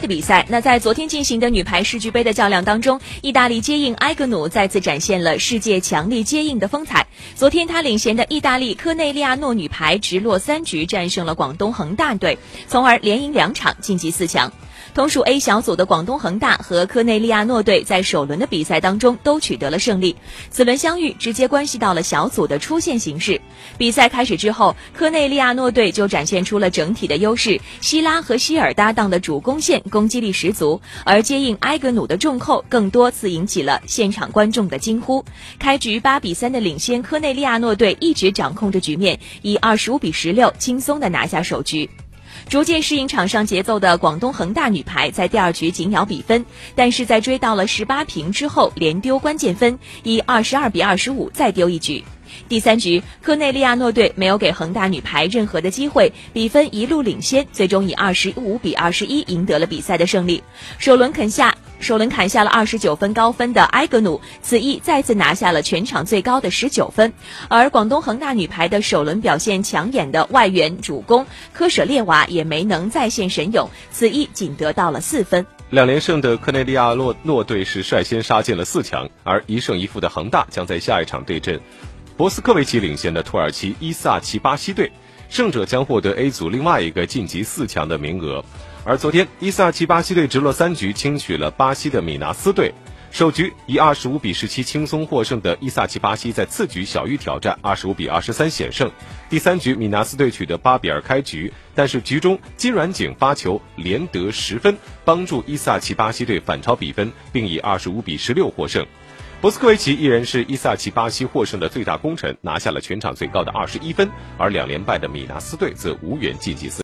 的比赛，那在昨天进行的女排世俱杯的较量当中，意大利接应埃格努再次展现了世界强力接应的风采。昨天，她领衔的意大利科内利亚诺女排直落三局战胜了广东恒大队，从而连赢两场晋级四强。同属 A 小组的广东恒大和科内利亚诺队在首轮的比赛当中都取得了胜利，此轮相遇直接关系到了小组的出线形势。比赛开始之后，科内利亚诺队就展现出了整体的优势，希拉和希尔搭档的主攻线攻击力十足，而接应埃格努的重扣更多次引起了现场观众的惊呼。开局八比三的领先，科内利亚诺队一直掌控着局面，以二十五比十六轻松的拿下首局。逐渐适应场上节奏的广东恒大女排在第二局紧咬比分，但是在追到了十八平之后连丢关键分，以二十二比二十五再丢一局。第三局，科内利亚诺队没有给恒大女排任何的机会，比分一路领先，最终以二十五比二十一赢得了比赛的胜利。首轮肯下。首轮砍下了二十九分高分的埃格努，此役再次拿下了全场最高的十九分。而广东恒大女排的首轮表现抢眼的外援主攻科舍列娃也没能再现神勇，此役仅得到了四分。两连胜的科内利亚诺诺队是率先杀进了四强，而一胜一负的恒大将在下一场对阵博斯科维奇领衔的土耳其伊萨奇巴西队，胜者将获得 A 组另外一个晋级四强的名额。而昨天，伊萨奇巴西队直落三局轻取了巴西的米纳斯队。首局以二十五比十七轻松获胜的伊萨奇巴西，在次局小玉挑战，二十五比二十三险胜。第三局，米纳斯队取得八比二开局，但是局中金软景发球连得十分，帮助伊萨奇巴西队反超比分，并以二十五比十六获胜。博斯科维奇依然是伊萨奇巴西获胜的最大功臣，拿下了全场最高的二十一分，而两连败的米纳斯队则无缘晋级四。